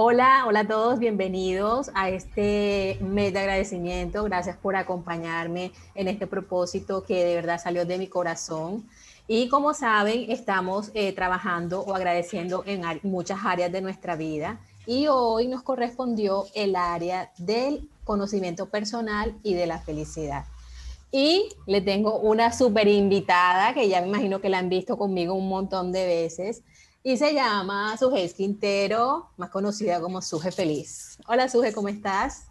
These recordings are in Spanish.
Hola, hola a todos, bienvenidos a este mes de agradecimiento. Gracias por acompañarme en este propósito que de verdad salió de mi corazón. Y como saben, estamos eh, trabajando o agradeciendo en muchas áreas de nuestra vida. Y hoy nos correspondió el área del conocimiento personal y de la felicidad. Y le tengo una súper invitada que ya me imagino que la han visto conmigo un montón de veces y se llama Suje Quintero, más conocida como Suje Feliz. Hola Suje, ¿cómo estás?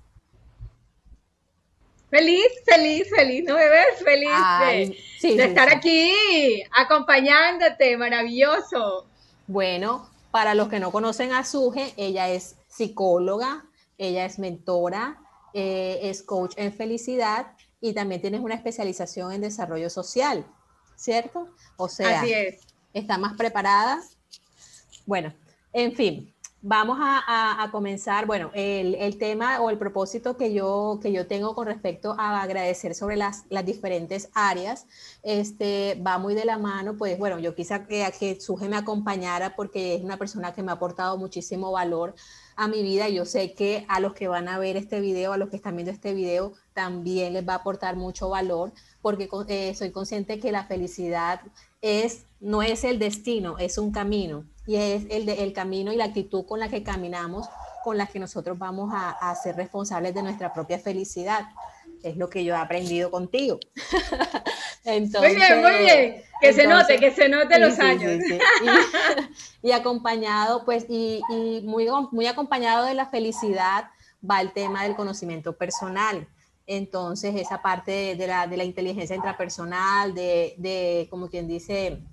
Feliz, feliz, feliz, ¿no me ves? Feliz de, estar aquí acompañándote, maravilloso. Bueno, para los que no conocen a Suje, ella es psicóloga, ella es mentora, eh, es coach en felicidad y también tienes una especialización en desarrollo social, ¿cierto? O sea, Así es. ¿está más preparada bueno, en fin, vamos a, comenzar. Bueno, el, tema o el propósito que yo, que yo tengo con respecto a agradecer sobre las, las diferentes áreas, este, va muy de la mano, pues bueno, yo quise que, que Suje me acompañara porque es una persona que me ha aportado muchísimo valor a mi vida. Yo sé que a los que van a ver este video, a los que están viendo este video, también les va a aportar mucho valor porque eh, soy consciente que la felicidad es, no es el destino, es un camino y es el, el camino y la actitud con la que caminamos, con la que nosotros vamos a, ser responsables de nuestra propia felicidad. Es lo que yo he aprendido contigo. entonces, muy bien, muy bien. Que se note, que se note los años. y, acompañado, pues, y, y, muy, muy acompañado de la felicidad va el tema del conocimiento personal. Entonces, esa parte de, la, de la, inteligencia intrapersonal, de, de como quien dice,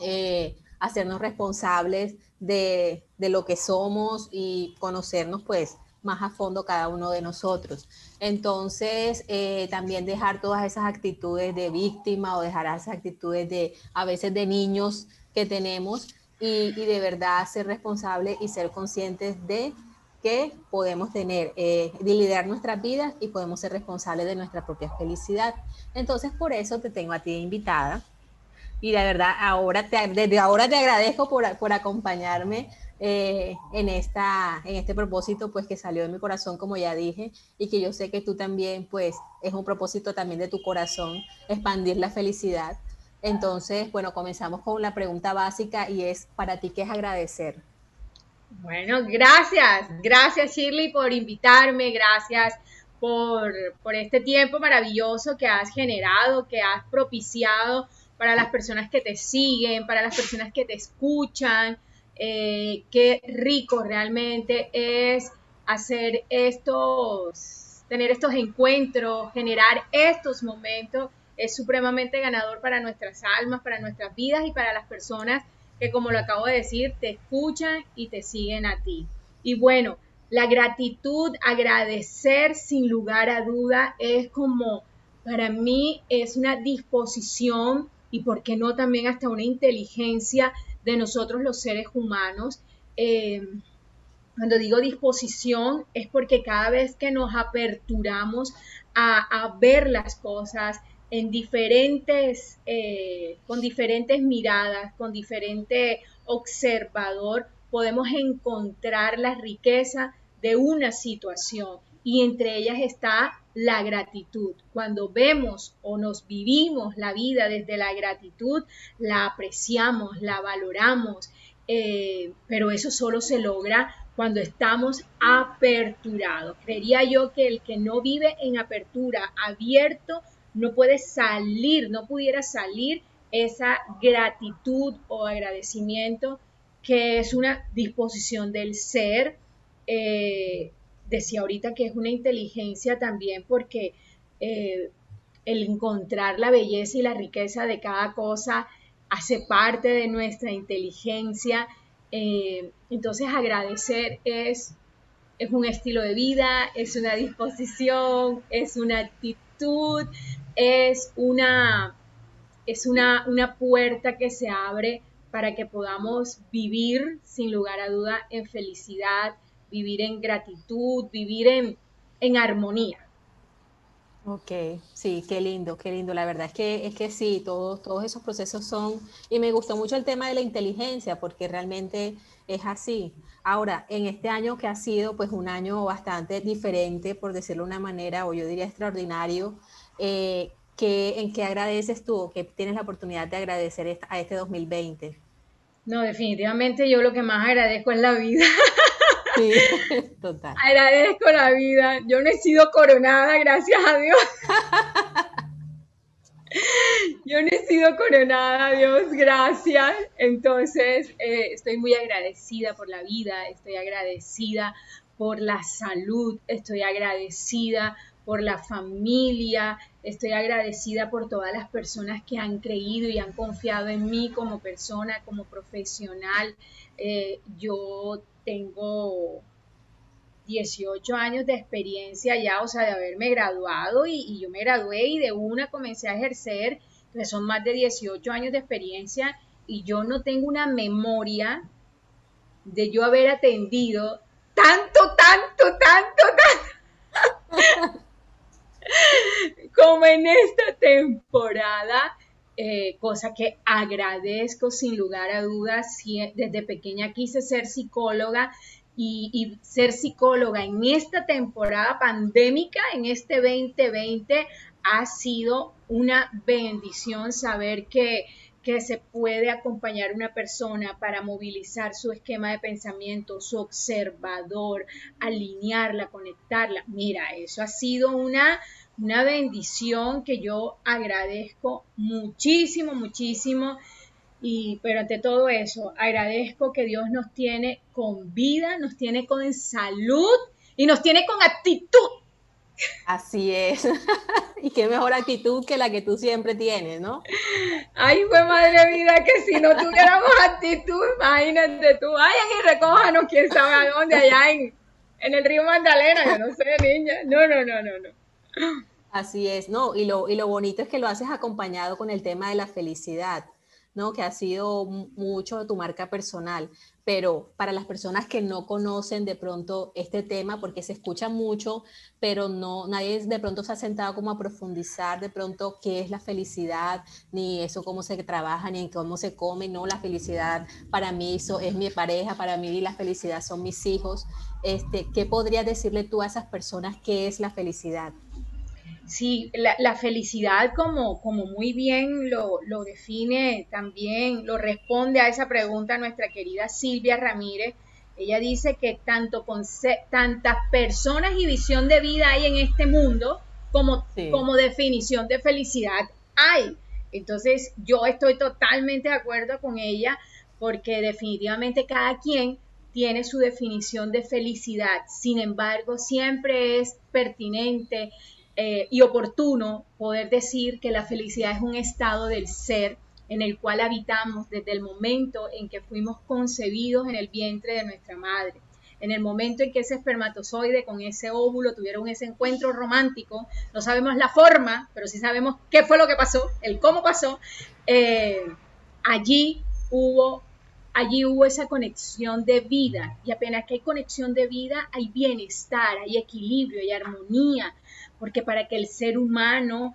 eh, hacernos responsables de, lo que somos y conocernos pues más a fondo cada uno de nosotros. Entonces, eh, también dejar todas esas actitudes de víctima o dejar esas actitudes de a veces de niños que tenemos y, de verdad ser responsables y ser conscientes de que podemos tener, eh, de liderar nuestras vidas y podemos ser responsables de nuestra propia felicidad. Entonces, por eso te tengo a ti invitada y de verdad ahora te, desde ahora te agradezco por, por acompañarme eh, en, esta, en este propósito pues que salió de mi corazón como ya dije y que yo sé que tú también pues es un propósito también de tu corazón expandir la felicidad. Entonces, bueno, comenzamos con la pregunta básica y es para ti qué es agradecer. Bueno, gracias, gracias Shirley por invitarme, gracias por, por este tiempo maravilloso que has generado, que has propiciado para las personas que te siguen, para las personas que te escuchan. Eh, qué rico realmente es hacer estos, tener estos encuentros, generar estos momentos. Es supremamente ganador para nuestras almas, para nuestras vidas y para las personas que, como lo acabo de decir, te escuchan y te siguen a ti. Y bueno, la gratitud, agradecer sin lugar a duda, es como, para mí, es una disposición y por qué no también hasta una inteligencia de nosotros los seres humanos. Eh, cuando digo disposición es porque cada vez que nos aperturamos a, ver las cosas en eh, con diferentes miradas, con diferente observador, podemos encontrar la riqueza de una situación y entre ellas está la gratitud. Cuando vemos o nos vivimos la vida desde la gratitud, la apreciamos, la valoramos, eh, pero eso solo se logra cuando estamos aperturados. Creería yo que el que no vive en apertura, abierto, no puede salir, no pudiera salir esa gratitud o agradecimiento que es una disposición del ser, eh, decía ahorita que es una inteligencia también porque eh, el encontrar la belleza y la riqueza de cada cosa hace parte de nuestra inteligencia. Eh, entonces agradecer es, es un estilo de vida, es una disposición, es una actitud, es una, es una, una puerta que se abre para que podamos vivir sin lugar a duda en felicidad, vivir en gratitud, vivir en, armonía. Ok, sí, qué lindo, qué lindo. La verdad es que, es que sí, todos, todos esos procesos son, y me gustó mucho el tema de la inteligencia, porque realmente es así. Ahora, en este año que ha sido pues un año bastante diferente, por decirlo de una manera, o yo diría extraordinario, eh, ¿en qué agradeces tú que tienes la oportunidad de agradecer a este 2020? No, definitivamente yo lo que más agradezco es la vida. Sí, total. Agradezco la vida. Yo no he sido coronada, gracias a Dios. Yo no he sido coronada, Dios, gracias. Entonces, eh, estoy muy agradecida por la vida, estoy agradecida por la salud, estoy agradecida por la familia, estoy agradecida por todas las personas que han creído y han confiado en mí como persona, como profesional. Eh, yo tengo 18 años de experiencia ya, o sea, de haberme graduado y, yo me gradué y de una comencé a ejercer, que son más de 18 años de experiencia y yo no tengo una memoria de yo haber atendido tanto, tanto, tanto, tanto como en esta temporada. Eh, cosa que agradezco sin lugar a dudas. Desde pequeña quise ser psicóloga y, ser psicóloga en esta temporada pandémica, en este 2020, ha sido una bendición saber que, que se puede acompañar una persona para movilizar su esquema de pensamiento, su observador, alinearla, conectarla. Mira, eso ha sido una, una bendición que yo agradezco muchísimo, muchísimo y, pero ante todo eso, agradezco que Dios nos tiene con vida, nos tiene con salud y nos tiene con actitud. Así es. y qué mejor actitud que la que tú siempre tienes, ¿no? Ay, fue madre vida que si no tuviéramos actitud, imagínate tú, vayan y recójanos quién sabe a dónde, allá en, en el río Magdalena, yo no sé, niña. No, no, no, no, no. Así es, no, y lo, y lo bonito es que lo haces acompañado con el tema de la felicidad. ¿no? Que ha sido mucho tu marca personal, pero para las personas que no conocen de pronto este tema, porque se escucha mucho, pero no, nadie de pronto se ha sentado como a profundizar de pronto qué es la felicidad, ni eso cómo se trabaja, ni cómo se come, no, la felicidad para mí eso es mi pareja, para mí la felicidad son mis hijos. Este, ¿Qué podrías decirle tú a esas personas qué es la felicidad? Sí, la, felicidad, como, como muy bien lo, define también, lo responde a esa pregunta nuestra querida Silvia Ramírez. Ella dice que tanto con tantas personas y visión de vida hay en este mundo como, como definición de felicidad hay. Entonces, yo estoy totalmente de acuerdo con ella porque definitivamente cada quien tiene su definición de felicidad. Sin embargo, siempre es pertinente eh, y oportuno poder decir que la felicidad es un estado del ser en el cual habitamos desde el momento en que fuimos concebidos en el vientre de nuestra madre. En el momento en que ese espermatozoide con ese óvulo tuvieron ese encuentro romántico, no sabemos la forma, pero sí sabemos qué fue lo que pasó, el cómo pasó, eh, allí hubo allí hubo esa conexión de vida y apenas que hay conexión de vida hay bienestar, hay equilibrio, hay armonía, porque para que el ser humano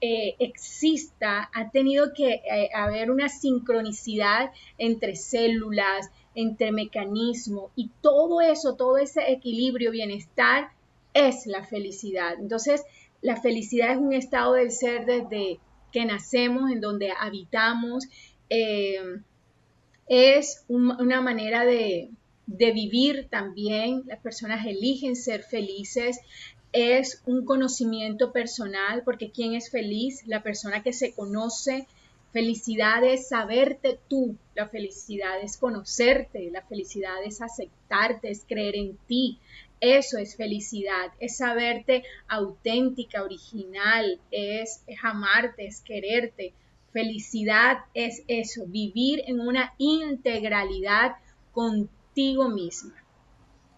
eh, exista ha tenido que eh, haber una sincronicidad entre células, entre mecanismos y todo eso, todo ese equilibrio, bienestar es la felicidad. Entonces, la felicidad es un estado del ser desde que nacemos, en donde habitamos. Eh, es una manera de vivir también. Las personas eligen ser felices es un conocimiento personal, porque ¿quién es feliz? La persona que se conoce. Felicidad es saberte tú, la felicidad es conocerte, la felicidad es aceptarte, es creer en ti. Eso es felicidad, es saberte auténtica, original, es, es amarte, es quererte. Felicidad es eso, vivir en una integralidad contigo misma.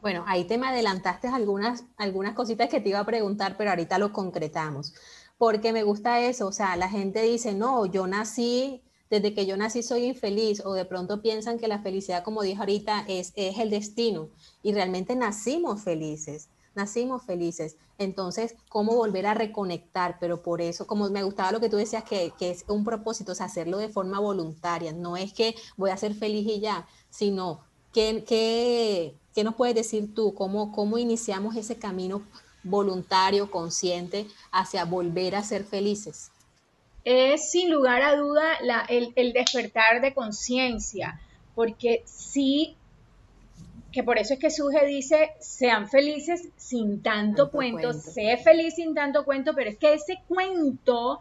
Bueno, ahí te me adelantaste algunas, algunas cositas que te iba a preguntar, pero ahorita lo concretamos, porque me gusta eso, o sea, la gente dice, no, yo nací, desde que yo nací soy infeliz, o de pronto piensan que la felicidad, como dije ahorita, es, es el destino, y realmente nacimos felices. nacimos felices. Entonces, ¿cómo volver a reconectar? Pero por eso, como me gustaba lo que tú decías, que, es un propósito, es hacerlo de forma voluntaria. No es que voy a ser feliz y ya, sino ¿qué, qué, qué nos puedes decir tú? ¿Cómo, ¿Cómo iniciamos ese camino voluntario, consciente, hacia volver a ser felices? Es sin lugar a duda el, el despertar de conciencia, porque sí que por eso es que Suge dice, sean felices sin tanto, cuento, sé feliz sin tanto cuento, pero es que ese cuento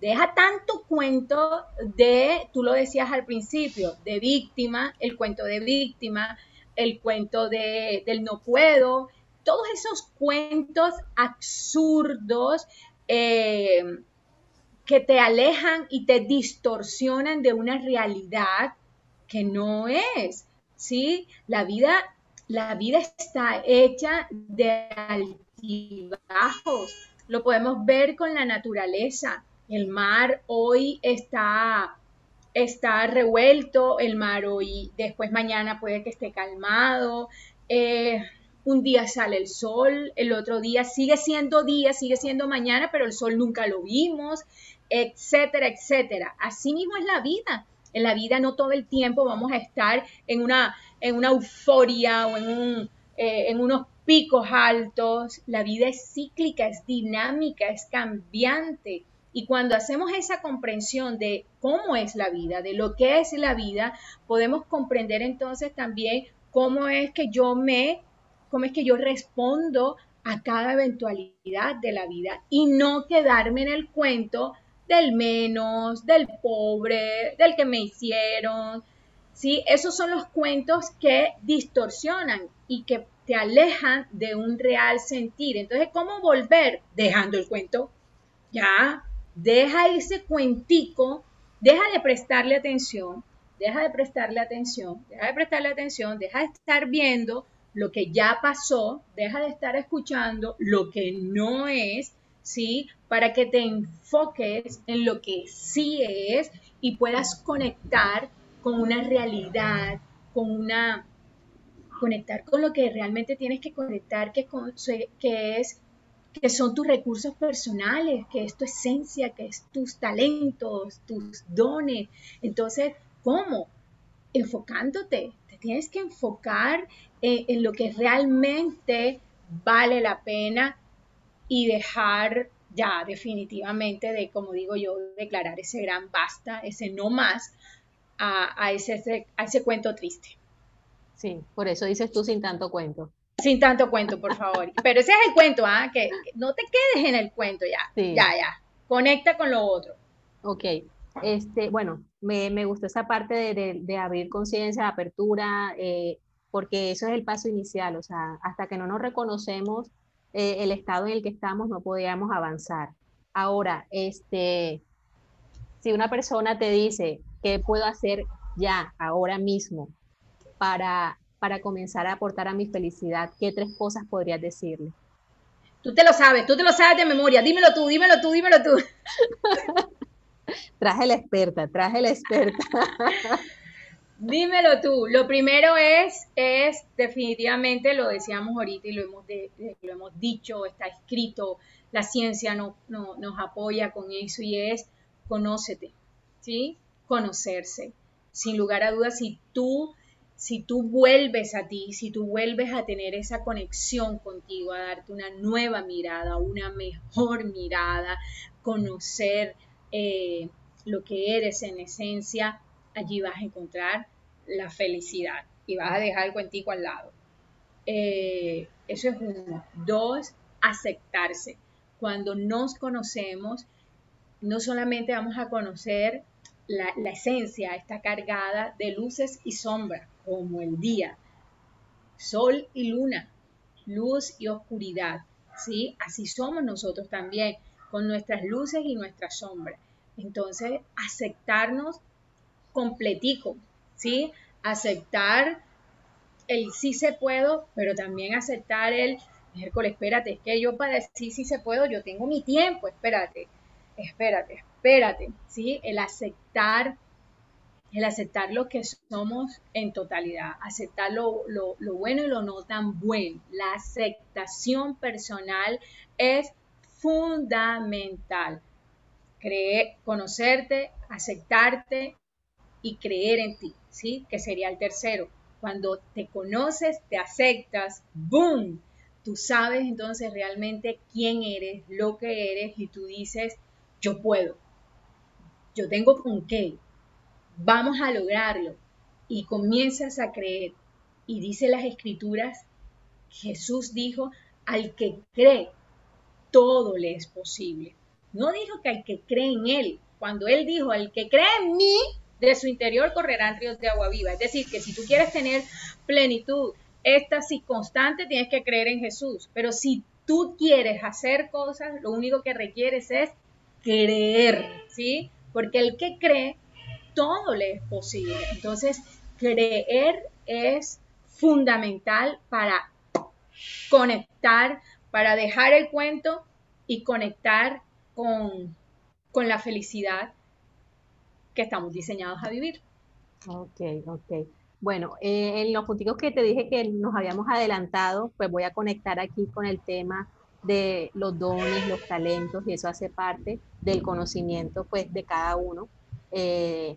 deja tanto cuento de, tú lo decías al principio, de víctima, el cuento de víctima, el cuento de, del no puedo, todos esos cuentos absurdos eh, que te alejan y te distorsionan de una realidad que no es. ¿sí? La vida, la vida está hecha de altibajos. Lo podemos ver con la naturaleza. El mar hoy está, está revuelto, el mar hoy, después mañana puede que esté calmado. Eh, un día sale el sol, el otro día sigue siendo día, sigue siendo mañana, pero el sol nunca lo vimos, etcétera, etcétera. Así mismo es la vida. En la vida no todo el tiempo vamos a estar en una, en una euforia o en, eh, en unos picos altos. La vida es cíclica, es dinámica, es cambiante. Y cuando hacemos esa comprensión de cómo es la vida, de lo que es la vida, podemos comprender entonces también cómo es que yo me, cómo es que yo respondo a cada eventualidad de la vida y no quedarme en el cuento del menos, del pobre, del que me hicieron. ¿sí? Esos son los cuentos que distorsionan y que te alejan de un real sentir. Entonces, ¿cómo volver? Dejando el cuento. Ya, deja ese cuentico, deja de prestarle atención, deja de prestarle atención, deja de prestarle atención, deja de estar viendo lo que ya pasó, deja de estar escuchando lo que no es ¿sí? Para que te enfoques en lo que sí es y puedas conectar con una realidad, con una conectar con lo que realmente tienes que conectar, que, que es que son tus recursos personales, que es tu esencia, que es tus talentos, tus dones. Entonces, ¿cómo? Enfocándote. Te tienes que enfocar en lo que realmente vale la pena y dejar ya definitivamente de, como digo yo, declarar ese gran basta, ese no más a, ese, a ese cuento triste. Sí, por eso dices tú sin tanto cuento. Sin tanto cuento, por favor. Pero ese es el cuento, ¿ah? Que, no te quedes en el cuento ya. Ya, ya. Conecta con lo otro. Ok. Este, bueno, me, me gustó esa parte de, de, abrir conciencia, apertura, eh, porque eso es el paso inicial. O sea, hasta que no nos reconocemos eh, el estado en el que estamos, no podíamos avanzar. Ahora, este, si una persona te dice, ¿qué puedo hacer ya, ahora mismo, para, para comenzar a aportar a mi felicidad? ¿Qué tres cosas podrías decirle? Tú te lo sabes, tú te lo sabes de memoria. Dímelo tú, dímelo tú, dímelo tú. traje la experta, traje la experta. Dímelo tú. Lo primero es, es definitivamente, lo decíamos ahorita y lo hemos, lo hemos dicho, está escrito, la ciencia no, nos apoya con eso y es conócete, ¿sí? Conocerse. Sin lugar a dudas, si tú, si tú vuelves a ti, si tú vuelves a tener esa conexión contigo, a darte una nueva mirada, una mejor mirada, conocer eh, lo que eres en esencia, allí vas a encontrar la felicidad y vas a dejar el cuentico al lado. Eh, eso es uno. Dos, aceptarse. Cuando nos conocemos, no solamente vamos a conocer la, esencia, está cargada de luces y sombras, como el día, sol y luna, luz y oscuridad. ¿sí? Así somos nosotros también, con nuestras luces y nuestras sombras. Entonces, aceptarnos completico, ¿sí? Aceptar el sí se puedo, pero también aceptar el, miércoles, espérate, es que yo para decir sí se puedo, yo tengo mi tiempo, espérate, espérate, espérate, ¿sí? El aceptar el aceptar lo que somos en totalidad, aceptar lo, bueno y lo no tan bueno. La aceptación personal es fundamental. Creer, conocerte, aceptarte y creer en ti, ¿sí? Que sería el tercero. Cuando te conoces, te aceptas, ¡boom! Tú sabes entonces realmente quién eres, lo que eres y tú dices, yo puedo, yo tengo con qué, vamos a lograrlo. Y comienzas a creer. Y dice las escrituras, Jesús dijo, al que cree, todo le es posible. No dijo que al que cree en Él, cuando Él dijo, al que cree en mí, de su interior correrán ríos de agua viva. Es decir, que si tú quieres tener plenitud, éxtasis constante, tienes que creer en Jesús. Pero si tú quieres hacer cosas, lo único que requieres es creer, ¿sí? Porque el que cree todo le es posible. Entonces, creer es fundamental para conectar, para dejar el cuento y conectar con, con la felicidad que estamos diseñados a vivir. Ok, ok. Bueno, eh, en los puntos que te dije que nos habíamos adelantado, pues voy a conectar aquí con el tema de los dones, los talentos, y eso hace parte del conocimiento pues de cada uno. Eh,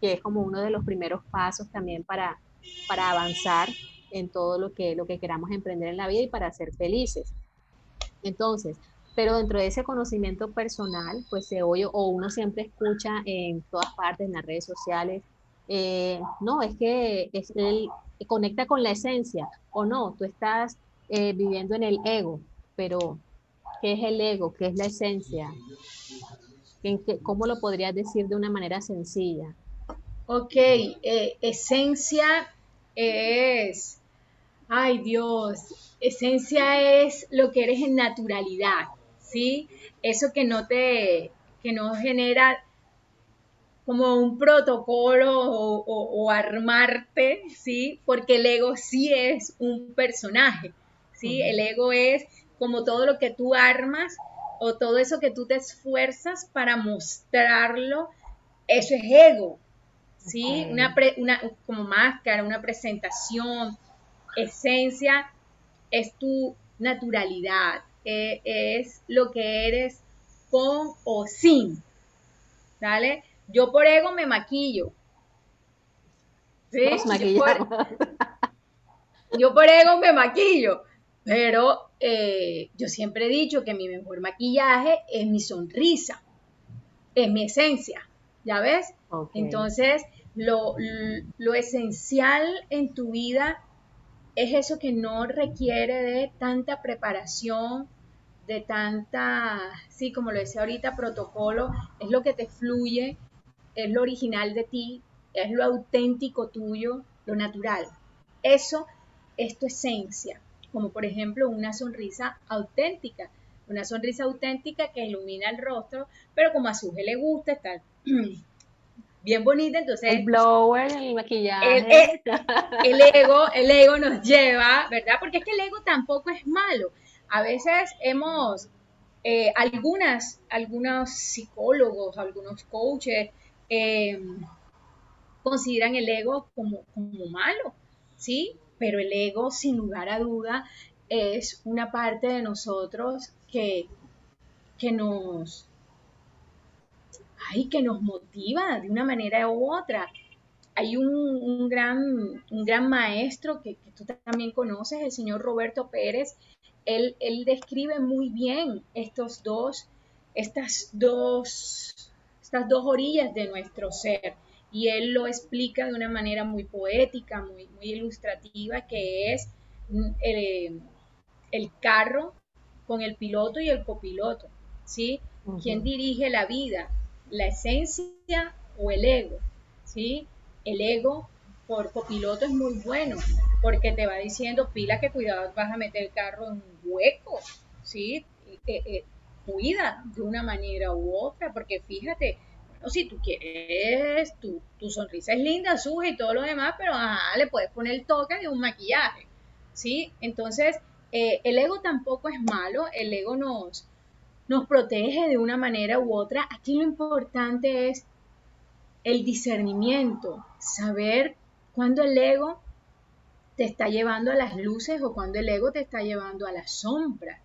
que es como uno de los primeros pasos también para, para avanzar en todo lo que, lo que queramos emprender en la vida y para ser felices. Entonces, pero dentro de ese conocimiento personal, pues se oye o uno siempre escucha en todas partes, en las redes sociales, eh, no, es que es, él conecta con la esencia, o no, tú estás eh, viviendo en el ego, pero ¿qué es el ego? ¿Qué es la esencia? ¿Cómo lo podrías decir de una manera sencilla? Ok, eh, esencia es, ay Dios, esencia es lo que eres en naturalidad, ¿sí? Eso que no te, que no genera como un protocolo o, armarte, ¿sí? Porque el ego sí es un personaje, ¿sí? El ego es como todo lo que tú armas o todo eso que tú te esfuerzas para mostrarlo, eso es ego, ¿sí? Una, como máscara, una presentación, esencia, es tu naturalidad, e, es lo que eres con o sin, ¿vale? Yo por ego me maquillo. ¿Sí? Yo por, ego me maquillo, pero eh, yo siempre he dicho que mi mejor maquillaje es mi sonrisa, es mi esencia, ¿ya ves? Entonces, lo, lo esencial en tu vida es eso que no requiere de tanta preparación, de tanta, sí, como lo decía ahorita, protocolo, es lo que te fluye, es lo original de ti, es lo auténtico tuyo, lo natural. Eso es tu esencia, como por ejemplo una sonrisa auténtica, una sonrisa auténtica que ilumina el rostro, pero como a Suje le gusta estar bien bonita, entonces... El blower, el maquillaje. El, ego, el ego nos lleva, ¿verdad? Porque es que el ego tampoco es malo. A veces hemos, eh, algunas, algunos psicólogos, algunos coaches, Em, consideran el ego como, como malo, ¿sí? Pero el ego, sin lugar a duda, es una parte de nosotros que, que nos, ay, que nos motiva de una manera u otra. Hay un, gran, un gran maestro que, que, tú también conoces, el señor Roberto Pérez. Él, él describe muy bien estos dos, estas dos estas dos orillas de nuestro ser. Y él lo explica de una manera muy poética, muy, muy ilustrativa, que es mm, el, carro con el piloto y el copiloto, ¿sí? ¿Quién dirige la vida? ¿La esencia o el ego? ¿Sí? El ego por copiloto es muy bueno, porque te va diciendo, pila que cuidado vas a meter el carro en un hueco, ¿sí? Eh, eh, cuida de una manera u otra, porque fíjate, si tú quieres, tu, tu sonrisa es linda, suja y todo lo demás, pero le puedes poner el toque de un maquillaje, ¿sí? Entonces, eh, el ego tampoco es malo, el ego nos, nos protege de una manera u otra. Aquí lo importante es el discernimiento, saber cuándo el ego te está llevando a las luces o cuando el ego te está llevando a la sombra.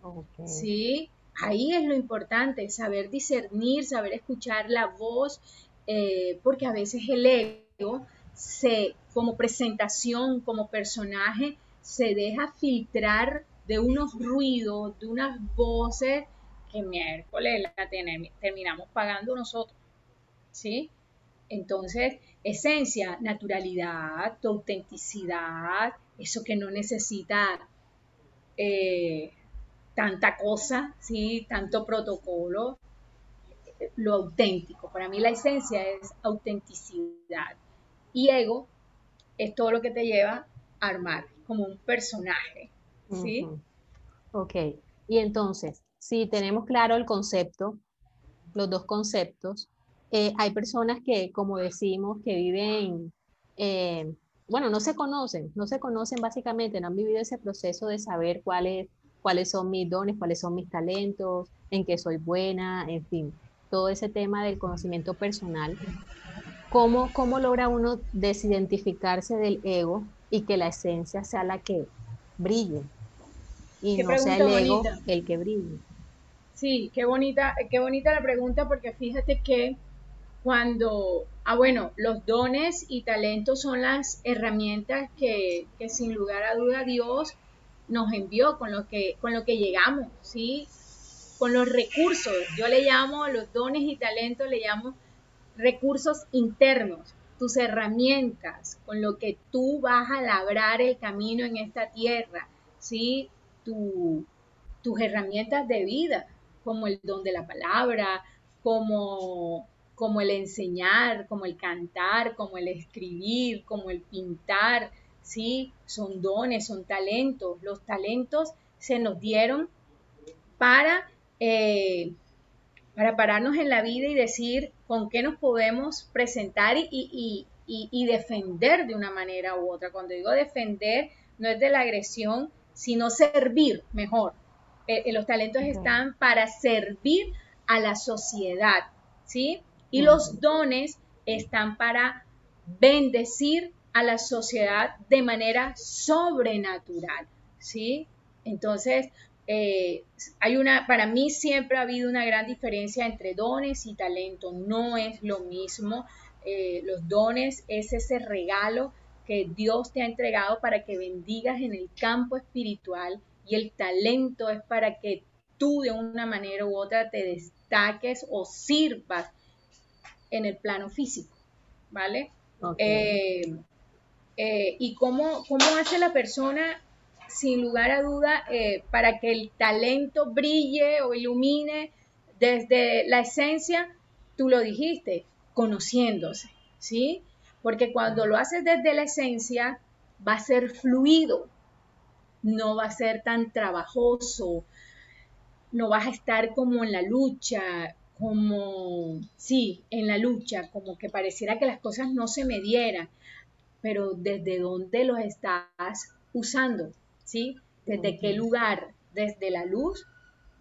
¿Sí? Ahí es lo importante, saber discernir, saber escuchar la voz, eh, porque a veces el ego se, como presentación, como personaje, se deja filtrar de unos ruidos, de unas voces que miércoles la terminamos pagando nosotros. ¿Sí? Entonces, esencia, naturalidad, tu autenticidad, eso que no necesita eh, tanta cosa, ¿sí? tanto protocolo, lo auténtico. Para mí la esencia es autenticidad. Y ego es todo lo que te lleva a armar como un personaje. ¿sí? Ok. Y entonces, si tenemos claro el concepto, los dos conceptos, eh, hay personas que, como decimos, que viven, eh, bueno, no se conocen, no se conocen básicamente, no han vivido ese proceso de saber cuáles, cuáles son mis dones, cuáles son mis talentos, en qué soy buena, en fin, todo ese tema del conocimiento personal. ¿Cómo, cómo logra uno desidentificarse del ego y que la esencia sea la que brille? Y no sea el ego el que brille. Sí, qué bonita, qué bonita la pregunta porque fíjate que cuando, ah bueno, los dones y talentos son las herramientas que, sin lugar a duda Dios nos envió, con lo que, con lo que llegamos, ¿sí? Con los recursos, yo le llamo los dones y talentos, le llamo recursos internos, tus herramientas, con lo que tú vas a labrar el camino en esta tierra, ¿sí? tus herramientas de vida, como el don de la palabra, como como el enseñar, como el cantar, como el escribir, como el pintar, ¿sí? Son dones, son talentos. Los talentos se nos dieron para, eh, para pararnos en la vida y decir con qué nos podemos presentar y, defender de una manera u otra. Cuando digo defender, no es de la agresión, sino servir mejor. Eh, eh, los talentos están para servir a la sociedad, ¿sí? Y los dones están para bendecir a la sociedad de manera sobrenatural, ¿sí? Entonces, eh, hay una, para mí siempre ha habido una gran diferencia entre dones y talento, no es lo mismo. Eh, los dones es ese regalo que Dios te ha entregado para que bendigas en el campo espiritual y el talento es para que tú de una manera u otra te destaques o sirvas en el plano físico, ¿vale? Eh, eh, y cómo, cómo hace la persona, sin lugar a duda, eh, para que el talento brille o ilumine desde la esencia, tú lo dijiste, conociéndose, ¿sí? Porque cuando lo haces desde la esencia, va a ser fluido, no va a ser tan trabajoso, no vas a estar como en la lucha, como, sí, en la lucha, como que pareciera que las cosas no se me dieran, pero desde dónde los estás usando, ¿sí? ¿Desde qué lugar? ¿Desde la luz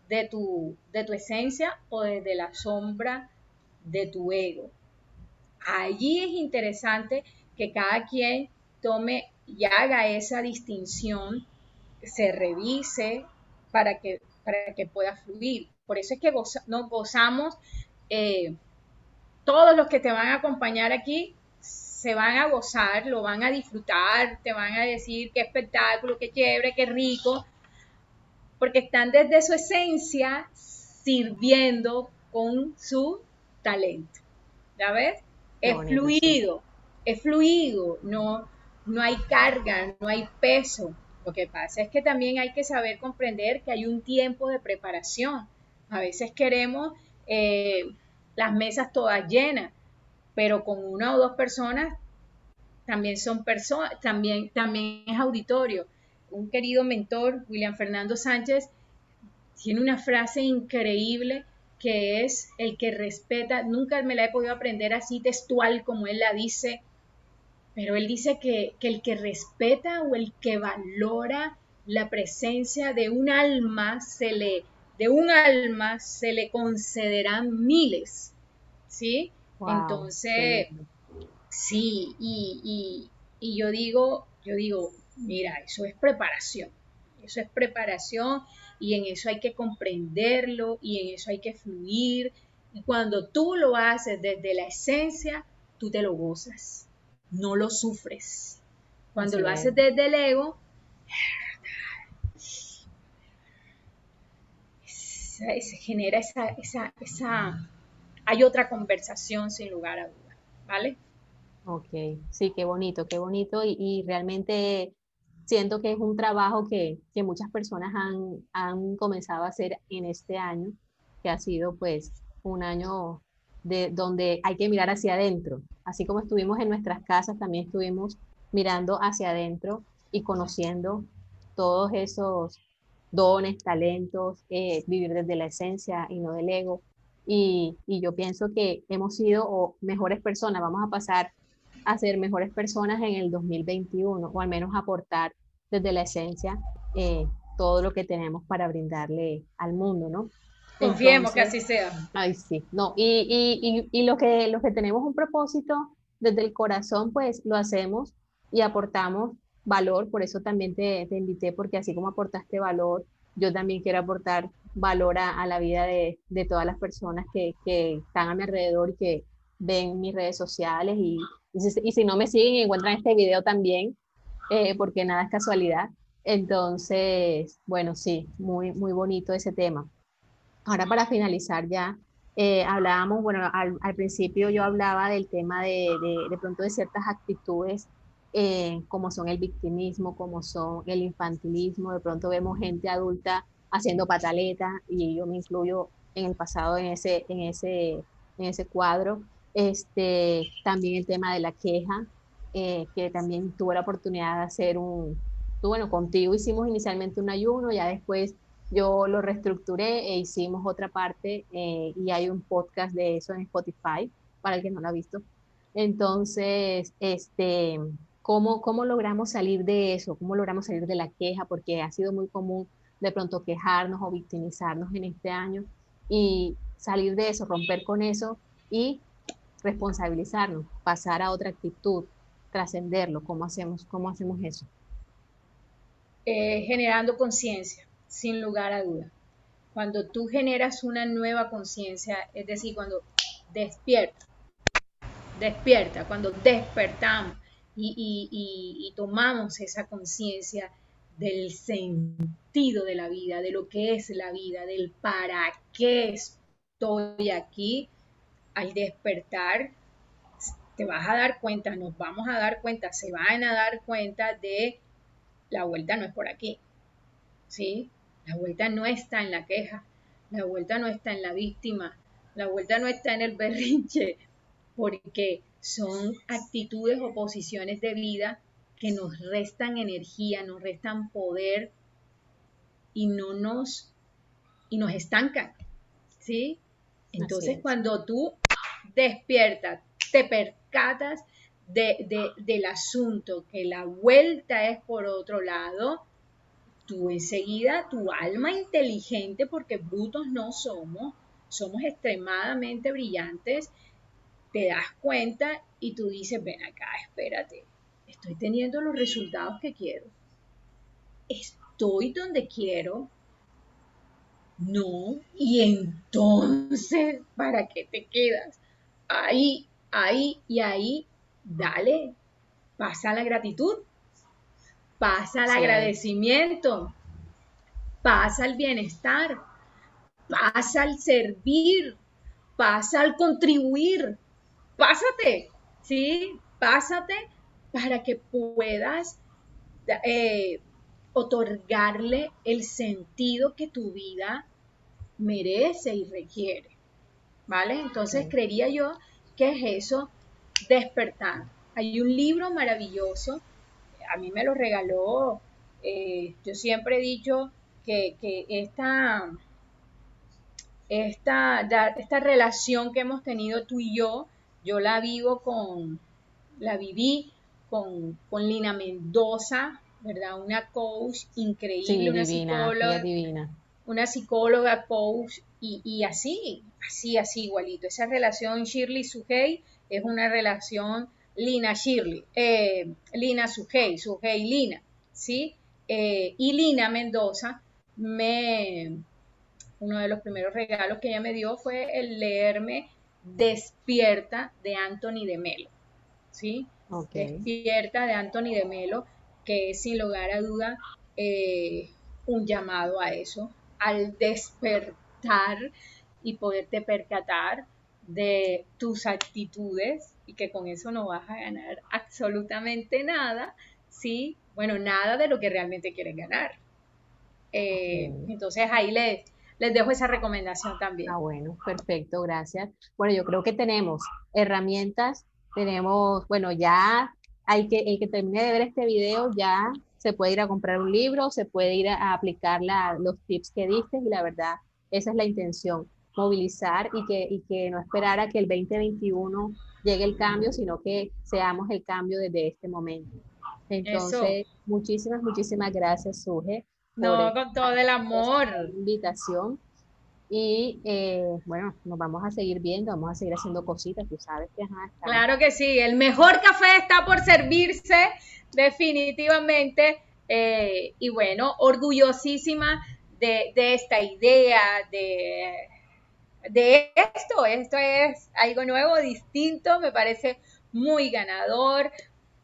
de tu, de tu esencia o desde la sombra de tu ego? Allí es interesante que cada quien tome y haga esa distinción, se revise para que, para que pueda fluir. Por eso es que nos gozamos, eh, todos los que te van a acompañar aquí se van a gozar, lo van a disfrutar, te van a decir qué espectáculo, qué chévere, qué rico, porque están desde su esencia sirviendo con su talento. ¿Ya ves? es fluido, es fluido, no, no hay carga, no hay peso. Lo que pasa es que también hay que saber comprender que hay un tiempo de preparación. A veces queremos eh, las mesas todas llenas, pero con una o dos personas también son personas, también, también es auditorio. Un querido mentor, William Fernando Sánchez, tiene una frase increíble que es el que respeta, nunca me la he podido aprender así textual como él la dice, pero él dice que, que el que respeta o el que valora la presencia de un alma se le de un alma se le concederán miles, ¿sí? Entonces, sí, y, y yo digo, yo digo, mira, eso es preparación, eso es preparación y en eso hay que comprenderlo y en eso hay que fluir. Y cuando tú lo haces desde la esencia, tú te lo gozas, no lo sufres. Cuando lo haces desde el ego, se genera esa, esa, esa, hay otra conversación sin lugar a dudas, ¿vale? Ok, sí, qué bonito, qué bonito y, realmente siento que es un trabajo que, muchas personas han, han, comenzado a hacer en este año, que ha sido pues un año de donde hay que mirar hacia adentro. Así como estuvimos en nuestras casas, también estuvimos mirando hacia adentro y conociendo todos esos dones, talentos, eh, vivir desde la esencia y no del ego. Y, y, yo pienso que hemos sido mejores personas, vamos a pasar a ser mejores personas en el 2021 o al menos aportar desde la esencia eh, todo lo que tenemos para brindarle al mundo, ¿no? Confiemos que así sea. Ay, sí, no, y, y, y, lo que, los que tenemos un propósito desde el corazón, pues lo hacemos y aportamos valor, por eso también te, te invité, porque así como aportaste valor, yo también quiero aportar valor a, la vida de, de, todas las personas que, que están a mi alrededor y que ven mis redes sociales y, y si, no me siguen, encuentran este video también, eh, porque nada es casualidad. Entonces, bueno, sí, muy, muy bonito ese tema. Ahora para finalizar ya, eh, hablábamos, bueno, al, principio yo hablaba del tema de, de, pronto de ciertas actitudes eh, como son el victimismo, como son el infantilismo, de pronto vemos gente adulta haciendo pataleta y yo me incluyo en el pasado en ese, en ese, en ese cuadro. Este, también el tema de la queja, eh, que también tuve la oportunidad de hacer un, bueno, contigo hicimos inicialmente un ayuno, ya después yo lo reestructuré e hicimos otra parte eh, y hay un podcast de eso en Spotify para el que no lo ha visto. Entonces, este, ¿cómo, ¿cómo logramos salir de eso? ¿Cómo logramos salir de la queja? Porque ha sido muy común de pronto quejarnos o victimizarnos en este año y salir de eso, romper con eso y responsabilizarnos, pasar a otra actitud, trascenderlo. ¿Cómo hacemos, cómo hacemos eso? Eh, generando conciencia, sin lugar a duda. Cuando tú generas una nueva conciencia, es decir, cuando despierta, despierta, cuando despertamos y tomamos esa conciencia del sentido de la vida, de lo que es la vida, del para qué estoy aquí, al despertar te vas a dar cuenta, nos vamos a dar cuenta, se van a dar cuenta de la vuelta no es por aquí. ¿Sí? La vuelta no está en la queja, la vuelta no está en la víctima, la vuelta no está en el berrinche, porque son actitudes o posiciones de vida que nos restan energía, nos restan poder y no nos y nos estancan. ¿Sí? Entonces, cuando tú despiertas, te percatas del asunto, que la vuelta es por otro lado, tú enseguida, tu alma inteligente, porque brutos no somos, somos extremadamente brillantes, te das cuenta y tú dices, ven acá, espérate, estoy teniendo los resultados que quiero, estoy donde quiero, no, y entonces, ¿para qué te quedas? Ahí, ahí y ahí, dale, pasa la gratitud, pasa el agradecimiento, pasa el bienestar, pasa el servir, pasa el contribuir, pásate, ¿sí? Pásate para que puedas eh, otorgarle el sentido que tu vida merece y requiere. ¿Vale? Entonces creería yo que es eso, despertar. Hay un libro maravilloso, a mí me lo regaló, eh, yo siempre he dicho que, esta, esta, esta relación que hemos tenido tú y yo, yo la vivo con, la viví con, con Lina Mendoza, ¿verdad? Una coach increíble, una psicóloga. divina. una psicóloga, coach y, así, así, así igualito. Esa relación Shirley-Sugey es una relación Lina-Shirley, eh, Lina-Sugey, Sugey-Lina, ¿sí? Eh, y Lina Mendoza me, uno de los primeros regalos que ella me dio fue el leerme Despierta de Anthony de Melo. ¿sí? Despierta de Anthony de Melo, que es sin lugar a duda eh, un llamado a eso, al despertar y poderte percatar de tus actitudes y que con eso no vas a ganar absolutamente nada, ¿sí? Bueno, nada de lo que realmente quieres ganar. Eh, entonces ahí les, les dejo esa recomendación también. Ah, bueno, perfecto, gracias. Bueno, yo creo que tenemos herramientas, tenemos, bueno, ya hay que, el que termine de ver este video ya se puede ir a comprar un libro, se puede ir a, aplicar los tips que diste y la verdad, esa es la intención, movilizar y que, y que no esperar a que el 2021 llegue el cambio, sino que seamos el cambio desde este momento. Entonces, muchísimas, muchísimas gracias, Suje. No, con todo el amor. Invitación. Y eh, bueno, nos vamos a seguir viendo, vamos a seguir haciendo cositas, tú sabes que Claro que sí, el mejor café está por servirse, definitivamente. Eh, y bueno, orgullosísima de, esta idea, de, de esto. Esto es algo nuevo, distinto, me parece muy ganador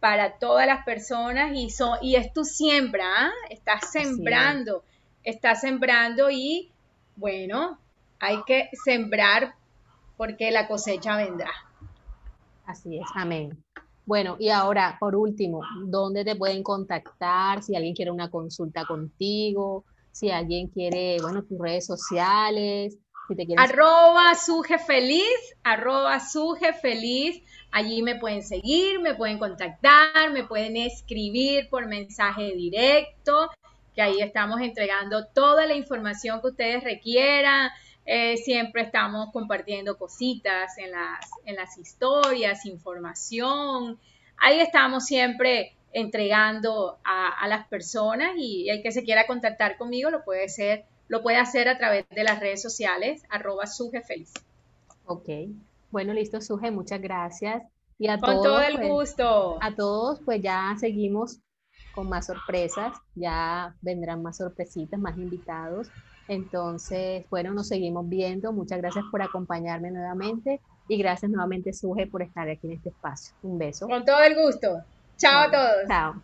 para todas las personas y, son, y es tu siembra, ¿ah? estás sembrando, estás sembrando y bueno, hay que sembrar porque la cosecha vendrá. Así es, amén. Bueno, y ahora, por último, ¿dónde te pueden contactar? Si alguien quiere una consulta contigo, si alguien quiere, bueno, tus redes sociales. Si te quieres... Arroba suje feliz, arroba suje feliz. Allí me pueden seguir, me pueden contactar, me pueden escribir por mensaje directo, que ahí estamos entregando toda la información que ustedes requieran. Eh, siempre estamos compartiendo cositas en las, en las historias, información. Ahí estamos siempre entregando a, las personas y el que se quiera contactar conmigo lo puede hacer, lo puede hacer a través de las redes sociales, arroba sujefeliz. Ok. Bueno, listo, Suje, muchas gracias. Y a con todos, todo el pues, gusto. A todos, pues ya seguimos con más sorpresas, ya vendrán más sorpresitas, más invitados. Entonces, bueno, nos seguimos viendo. Muchas gracias por acompañarme nuevamente y gracias nuevamente, Suje, por estar aquí en este espacio. Un beso. Con todo el gusto. Chao a todos. Chao.